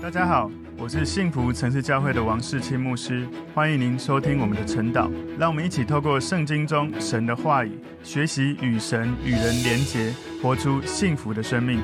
大家好，我是幸福城市教会的王世清牧师，欢迎您收听我们的晨祷。让我们一起透过圣经中神的话语，学习与神与人连结，活出幸福的生命。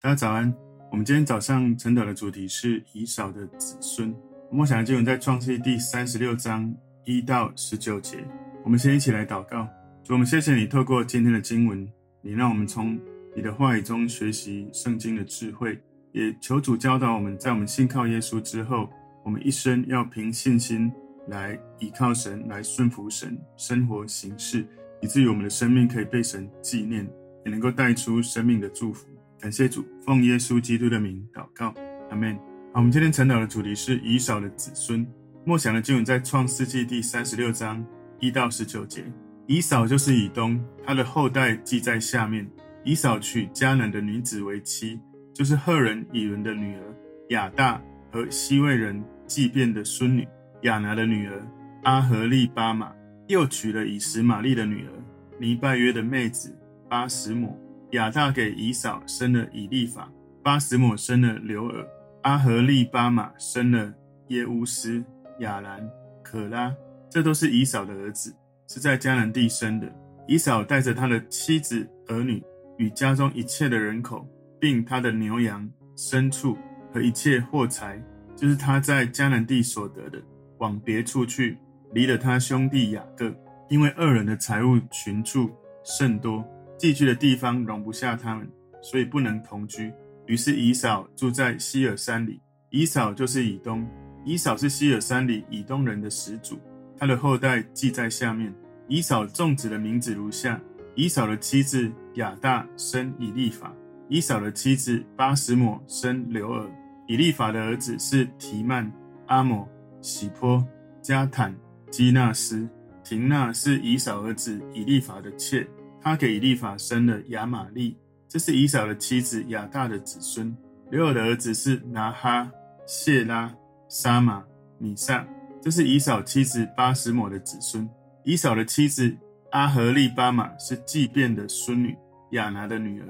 大家早安，我们今天早上晨祷的主题是以扫的子孙。默想的经文在创世第三十六章一到十九节。我们先一起来祷告，主，我们谢谢你透过今天的经文，你让我们从你的话语中学习圣经的智慧。也求主教导我们，在我们信靠耶稣之后，我们一生要凭信心来倚靠神，来顺服神，生活行事，以至于我们的生命可以被神纪念，也能够带出生命的祝福。感谢主，奉耶稣基督的名祷告，阿门。好，我们今天晨祷的主题是以扫的子孙。默想的经文在创世纪第三十六章一到十九节。以扫就是以东，他的后代记在下面。以扫娶迦南的女子为妻。就是赫人以伦的女儿亚大和西魏人祭便的孙女亚拿的女儿阿合利巴玛，又娶了以实玛利的女儿尼拜约的妹子巴实抹。亚大给以扫生了以利法，巴实抹生了流珥，阿合利巴玛生了耶乌斯、亚兰、可拉，这都是以扫的儿子，是在迦南地生的。以扫带着他的妻子儿女与家中一切的人口。并他的牛羊、牲畜和一切货财，就是他在迦南地所得的，往别处去，离了他兄弟雅各，因为二人的财物群畜甚多，寄居的地方容不下他们，所以不能同居。于是以扫住在西珥山里。以扫就是以东，以扫是西珥山里以东人的始祖，他的后代记在下面。以扫众子的名字如下：以扫的妻子亚大生以利法。以扫的妻子巴实抹生流尔，以利法的儿子是提曼、阿抹、喜坡、加坦、基纳斯。亭纳是以扫儿子以利法的妾，他给以利法生了亚玛利。这是以扫的妻子亚大的子孙。流尔的儿子是拿哈、谢拉、沙玛、米萨。这是以扫妻子巴实抹的子孙。以扫的妻子阿合利巴玛是祭便的孙女，亚拿的女儿。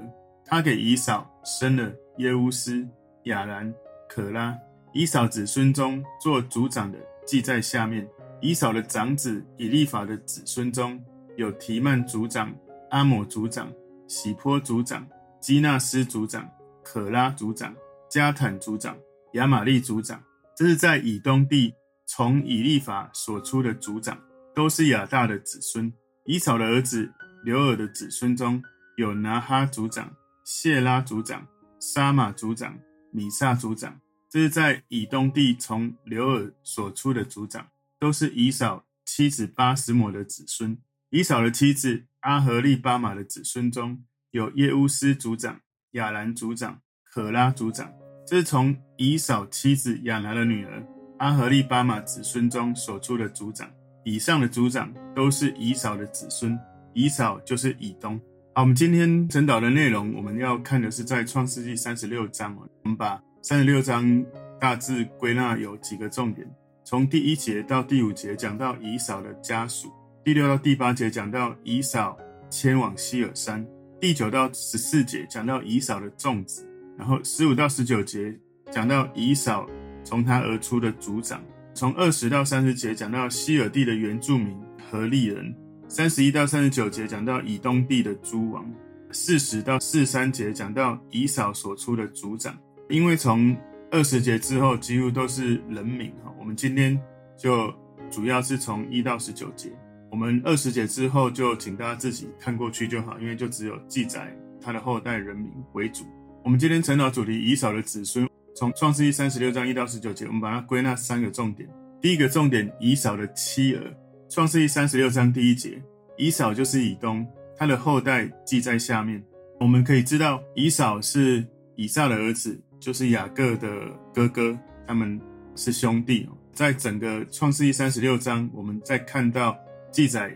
他给以扫生了耶乌斯、亚兰、可拉。以扫子孙中做族长的记在下面。以扫的长子以利法的子孙中有提曼族长、阿姆族长、喜波族长、基纳斯族长、可拉族长、加坦族长、亚玛利族长。这是在以东地从以利法所出的族长，都是亚大的子孙。以扫的儿子刘尔的子孙中有拿哈族长。谢拉族长、沙玛族长、米萨族长，这是在以东地从流珥所出的族长，都是以扫妻子巴实抹的子孙。以扫的妻子阿合利巴玛的子孙中有耶乌斯族长、亚兰族长、可拉族长，这是从以扫妻子亚兰的女儿阿合利巴玛子孙中所出的族长。以上的族长都是以扫的子孙，以扫就是以东。好，我们今天晨祷的内容，我们要看的是在创世纪三十六章。我们把三十六章大致归纳有几个重点：从第一节到第五节讲到以扫的家属；第六到第八节讲到以扫迁往希尔山；第九到十四节讲到以扫的众子；然后十五到十九节讲到以扫从他而出的族长；从二十到三十节讲到希尔地的原住民何利人。三十一到三十九节讲到以东地的诸王，四十到四三节讲到以扫所出的族长。因为从二十节之后几乎都是人名哈，我们今天就主要是从一到十九节。我们二十节之后就请大家自己看过去就好，因为就只有记载他的后代人名为主。我们今天晨祷主题以扫的子孙，从创世记三十六章一到十九节，我们把它归纳三个重点。第一个重点，以扫的妻儿。创世记三十六章第一节，以扫就是以东，他的后代记在下面。我们可以知道，以扫是以撒的儿子，就是雅各的哥哥，他们是兄弟。在整个创世记三十六章，我们再看到记载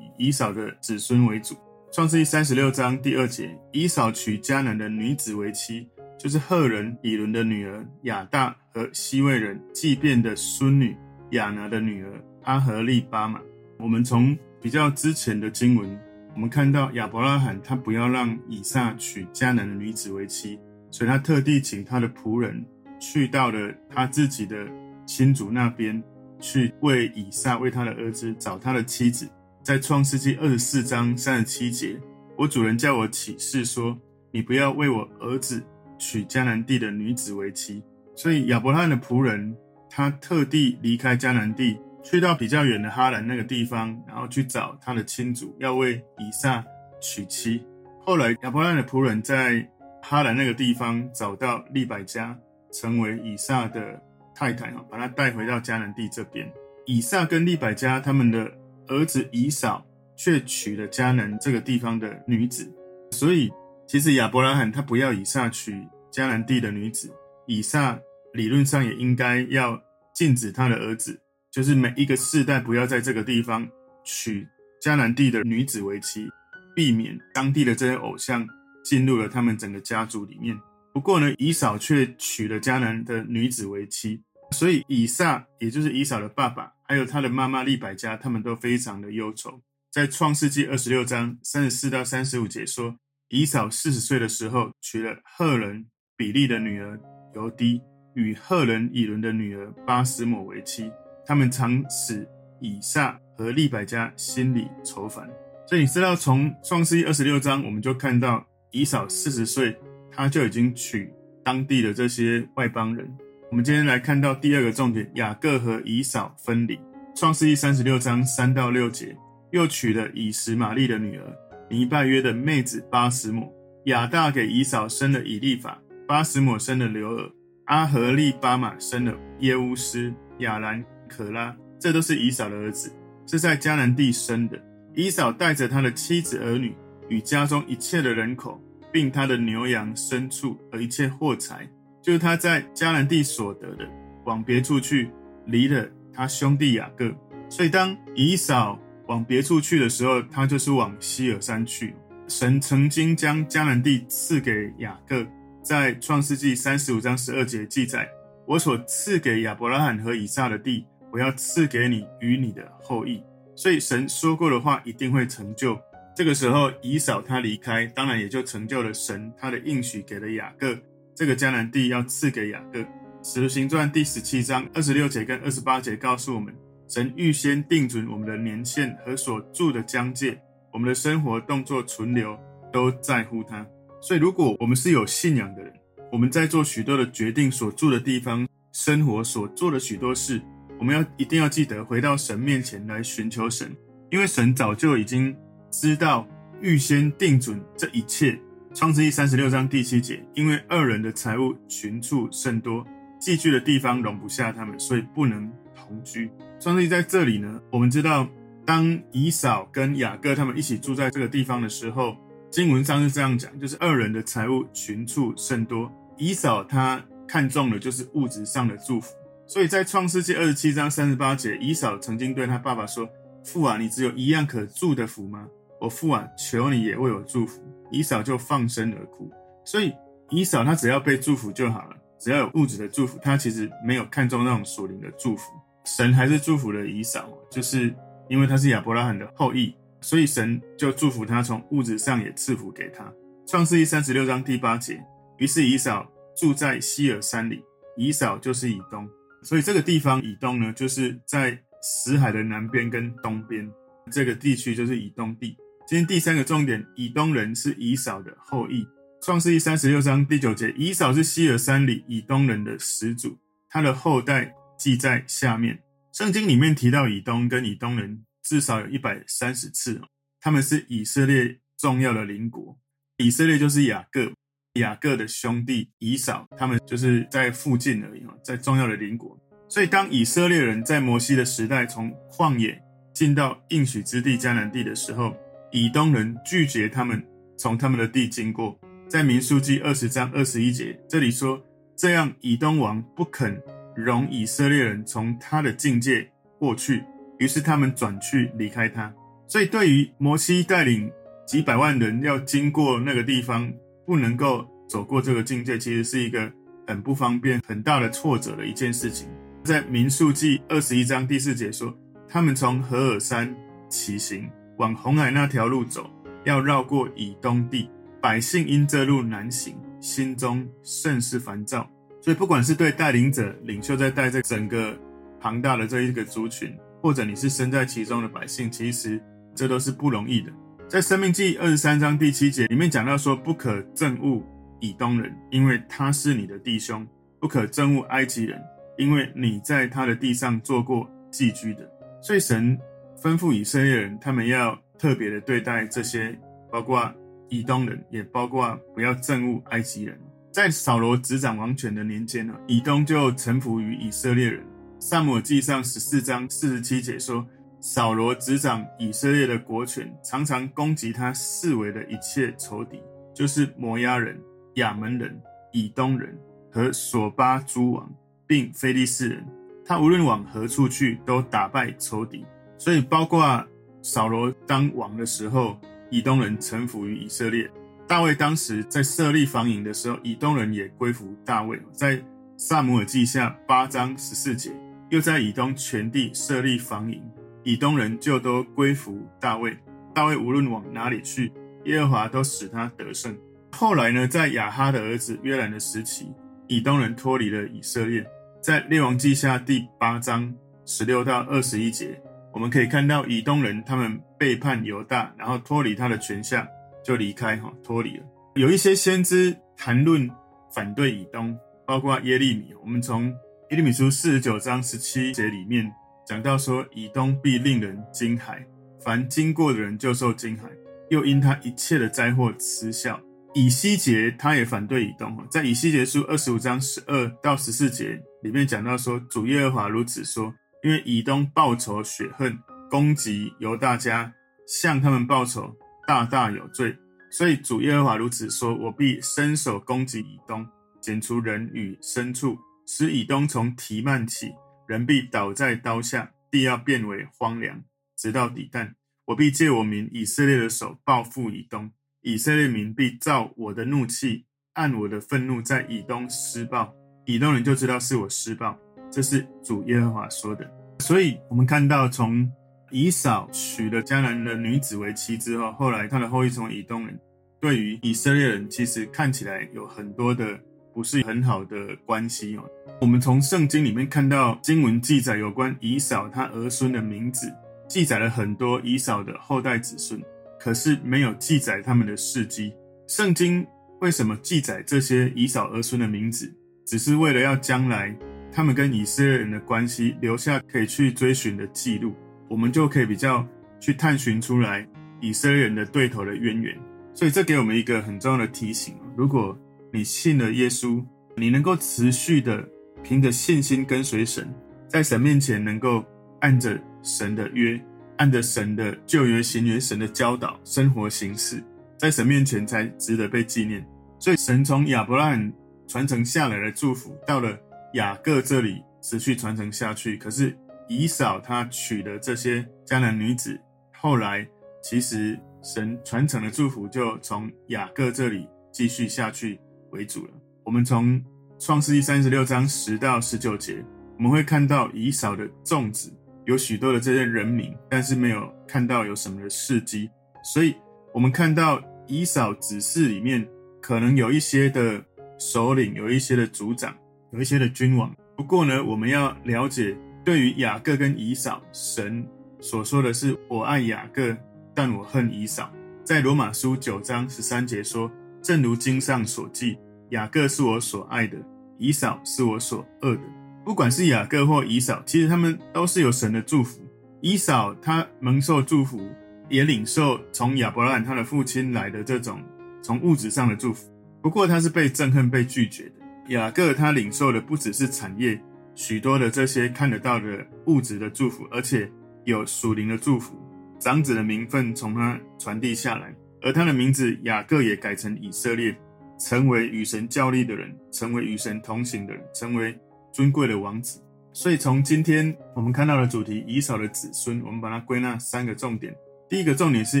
以以扫的子孙为主。创世记三十六章第二节，以扫娶迦南的女子为妻，就是赫人以伦的女儿雅大和希未人祭便的孙女雅拿的女儿阿合利巴玛。我们从比较之前的经文，我们看到亚伯拉罕他不要让以撒娶迦南的女子为妻，所以他特地请他的仆人去到了他自己的亲族那边，去为以撒为他的儿子找他的妻子。在创世纪二十四章三十七节，我主人叫我起誓说：“你不要为我儿子娶迦南地的女子为妻。”所以亚伯拉罕的仆人他特地离开迦南地，去到比较远的哈兰那个地方，然后去找他的亲族，要为以撒娶妻。后来亚伯拉罕的仆人在哈兰那个地方找到利百加，成为以撒的太太，把他带回到迦南地这边。以撒跟利百加他们的儿子以扫却娶了迦南这个地方的女子，所以其实亚伯拉罕他不要以撒娶迦南地的女子，以撒理论上也应该要禁止他的儿子，就是每一个世代不要在这个地方娶迦南地的女子为妻，避免当地的这些偶像进入了他们整个家族里面。不过呢，以扫却娶了迦南的女子为妻，所以以撒也就是以扫的爸爸。还有他的妈妈利百加，他们都非常的忧愁。在创世纪二十六章三十四到三十五节说，以扫四十岁的时候娶了赫人比利的女儿犹低，与赫人以伦的女儿巴实抹为妻。他们常使以撒和利百加心里愁烦。所以你知道，从创世纪二十六章，我们就看到以扫四十岁，他就已经娶当地的这些外邦人。我们今天来看到第二个重点：雅各和以扫分离。创世记三十六章三到六节，又娶了以实玛利的女儿尼拜约的妹子巴实抹。雅大给以扫生了以利法，巴实抹生了流珥，阿和利巴马生了耶乌斯、亚兰、可拉，这都是以扫的儿子，是在迦南地生的。以扫带着他的妻子儿女与家中一切的人口，并他的牛羊牲畜和一切货财。就是他在迦南地所得的，往别处去，离了他兄弟雅各。所以当以扫往别处去的时候，他就是往西尔山去。神曾经将迦南地赐给雅各，在创世纪三十五章十二节记载：“我所赐给亚伯拉罕和以撒的地，我要赐给你与你的后裔。”所以神说过的话一定会成就。这个时候，以扫他离开，当然也就成就了神他的应许给了雅各。这个迦南地要赐给雅各。使徒行传第十七章二十六节跟二十八节告诉我们，神预先定准我们的年限和所住的疆界，我们的生活、动作、存留都在乎他。所以，如果我们是有信仰的人，我们在做许多的决定，所住的地方、生活所做的许多事，我们要一定要记得回到神面前来寻求神，因为神早就已经知道、预先定准这一切。创世记三十六章第七节，因为二人的财物群畜甚多，寄居的地方容不下他们，所以不能同居。创世记在这里呢，我们知道，当以扫跟雅各他们一起住在这个地方的时候，经文上是这样讲，就是二人的财物群畜甚多。以扫他看中的就是物质上的祝福，所以在创世记二十七章三十八节，以扫曾经对他爸爸说：“父啊，你只有一样可祝的福吗？我父啊，求你也为我祝福。”以扫就放声而哭，所以以扫他只要被祝福就好了，只要有物质的祝福，他其实没有看重那种属灵的祝福。神还是祝福了以扫，就是因为他是亚伯拉罕的后裔，所以神就祝福他，从物质上也赐福给他。创世记三十六章第八节，于是以扫住在西珥山里，以扫就是以东，所以这个地方以东呢，就是在死海的南边跟东边，这个地区就是以东地。今天第三个重点，以东人是以扫的后裔。创世记三十六章第九节，以扫是西尔山里以东人的始祖，他的后代记在下面。圣经里面提到以东跟以东人至少有一百三十次，他们是以色列重要的邻国。以色列就是雅各，雅各的兄弟以扫，他们就是在附近而已，在重要的邻国。所以当以色列人在摩西的时代从旷野进到应许之地迦南地的时候，以东人拒绝他们从他们的地经过，在民数记二十章二十一节，这里说，这样以东王不肯容以色列人从他的境界过去，于是他们转去离开他。所以对于摩西带领几百万人要经过那个地方，不能够走过这个境界，其实是一个很不方便、很大的挫折的一件事情。在民数记二十一章第四节说，他们从何珥山骑行。往红海那条路走，要绕过以东地。百姓因这路难行，心中甚是烦躁。所以，不管是对带领者、领袖在带这整个庞大的这一个族群，或者你是身在其中的百姓，其实这都是不容易的。在《生命记》二十三章第七节里面讲到说，不可憎恶以东人，因为他是你的弟兄；不可憎恶埃及人，因为你在他的地上做过寄居的。所以，神吩咐以色列人，他们要特别的对待这些，包括以东人，也包括不要憎恶埃及人。在扫罗执掌王权的年间呢，以东就臣服于以色列人。撒母记上十四章四十七节说，扫罗执掌以色列的国权，常常攻击他四围的一切仇敌，就是摩押人、亚扪人、以东人和索巴诸王，并非利士人。他无论往何处去，都打败仇敌。所以，包括扫罗当王的时候，以东人臣服于以色列。大卫当时在设立防营的时候，以东人也归服大卫。在撒母耳记下八章十四节，又在以东全地设立防营，以东人就都归服大卫。大卫无论往哪里去，耶和华都使他得胜。后来呢，在亚哈的儿子约兰的时期，以东人脱离了以色列。在列王记下第八章十六到二十一节，我们可以看到以东人他们背叛犹大，然后脱离他的权下。就离开哈，脱离了。有一些先知谈论反对以东，包括耶利米。我们从耶利米书四十九章十七节里面讲到说，以东必令人惊骇，凡经过的人就受惊骇，又因他一切的灾祸嗤笑。以西结他也反对以东，在以西结书二十五章十二到十四节里面讲到说，主耶和华如此说：因为以东报仇雪恨，攻击由大家，向他们报仇。大大有罪，所以主耶和华如此说：我必伸手攻击以东，剪除人与牲畜，使以东从提幔起，人必倒在刀下，地要变为荒凉，直到底但。我必借我民以色列的手报复以东，以色列民必照我的怒气，按我的愤怒在以东施暴，以东人就知道是我施暴。这是主耶和华说的。所以，我们看到从。以扫娶了迦南的女子为妻之后，后来他的后裔从以东人，对于以色列人其实看起来有很多的不是很好的关系哦。我们从圣经里面看到经文记载有关以扫他儿孙的名字，记载了很多以扫的后代子孙，可是没有记载他们的事迹。圣经为什么记载这些以扫儿孙的名字？只是为了要将来他们跟以色列人的关系留下可以去追寻的记录。我们就可以比较去探寻出来以色列人的对头的渊源，所以这给我们一个很重要的提醒：如果你信了耶稣，你能够持续的凭着信心跟随神，在神面前能够按着神的约，按着神的旧约新约神的教导生活行事，在神面前才值得被纪念。所以神从亚伯拉罕传承下来的祝福，到了雅各这里持续传承下去，可是。以扫他娶的这些迦南女子，后来其实神传承的祝福就从雅各这里继续下去为主了。我们从创世纪三十六章十到十九节，我们会看到以扫的众子有许多的这些人名，但是没有看到有什么的事迹。所以，我们看到以扫子嗣里面可能有一些的首领，有一些的族长，有一些的君王。不过呢，我们要了解。对于雅各跟以扫，神所说的是：“我爱雅各，但我恨以扫。”在罗马书九章十三节说：“正如经上所记，雅各是我所爱的，以扫是我所恶的。”不管是雅各或以扫，其实他们都是有神的祝福。以扫他蒙受祝福，也领受从亚伯拉罕他的父亲来的这种从物质上的祝福。不过他是被憎恨、被拒绝的。雅各他领受的不只是产业。许多的这些看得到的物质的祝福，而且有属灵的祝福，长子的名分从他传递下来，而他的名字雅各也改成以色列，成为与神较力的人，成为与神同行的人，成为尊贵的王子。所以从今天我们看到的主题以扫的子孙，我们把它归纳三个重点：第一个重点是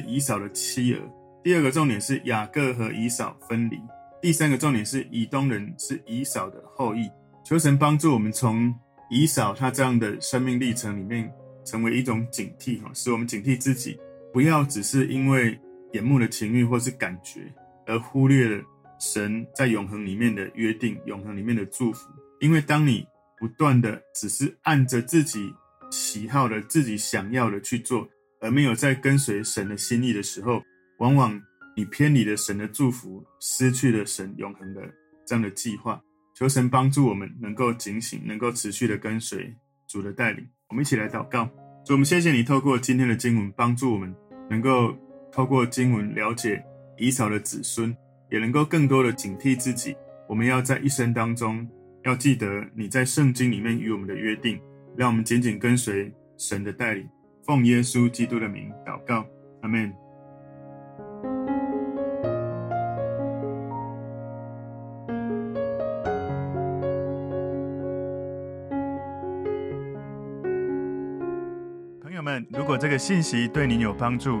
以扫的妻儿；第二个重点是雅各和以扫分离；第三个重点是以东人是以扫的后裔。求神帮助我们从以扫他这样的生命历程里面，成为一种警惕哈，使我们警惕自己，不要只是因为眼目的情欲或是感觉，而忽略了神在永恒里面的约定，永恒里面的祝福。因为当你不断的只是按着自己喜好的、自己想要的去做，而没有在跟随神的心意的时候，往往你偏离了神的祝福，失去了神永恒的这样的计划。求神帮助我们能够警醒，能够持续的跟随主的带领。我们一起来祷告，主，我们谢谢你透过今天的经文，帮助我们能够透过经文了解以扫的子孙，也能够更多的警惕自己。我们要在一生当中，要记得你在圣经里面与我们的约定，让我们紧紧跟随神的带领。奉耶稣基督的名祷告，阿门。如果这个信息对您有帮助，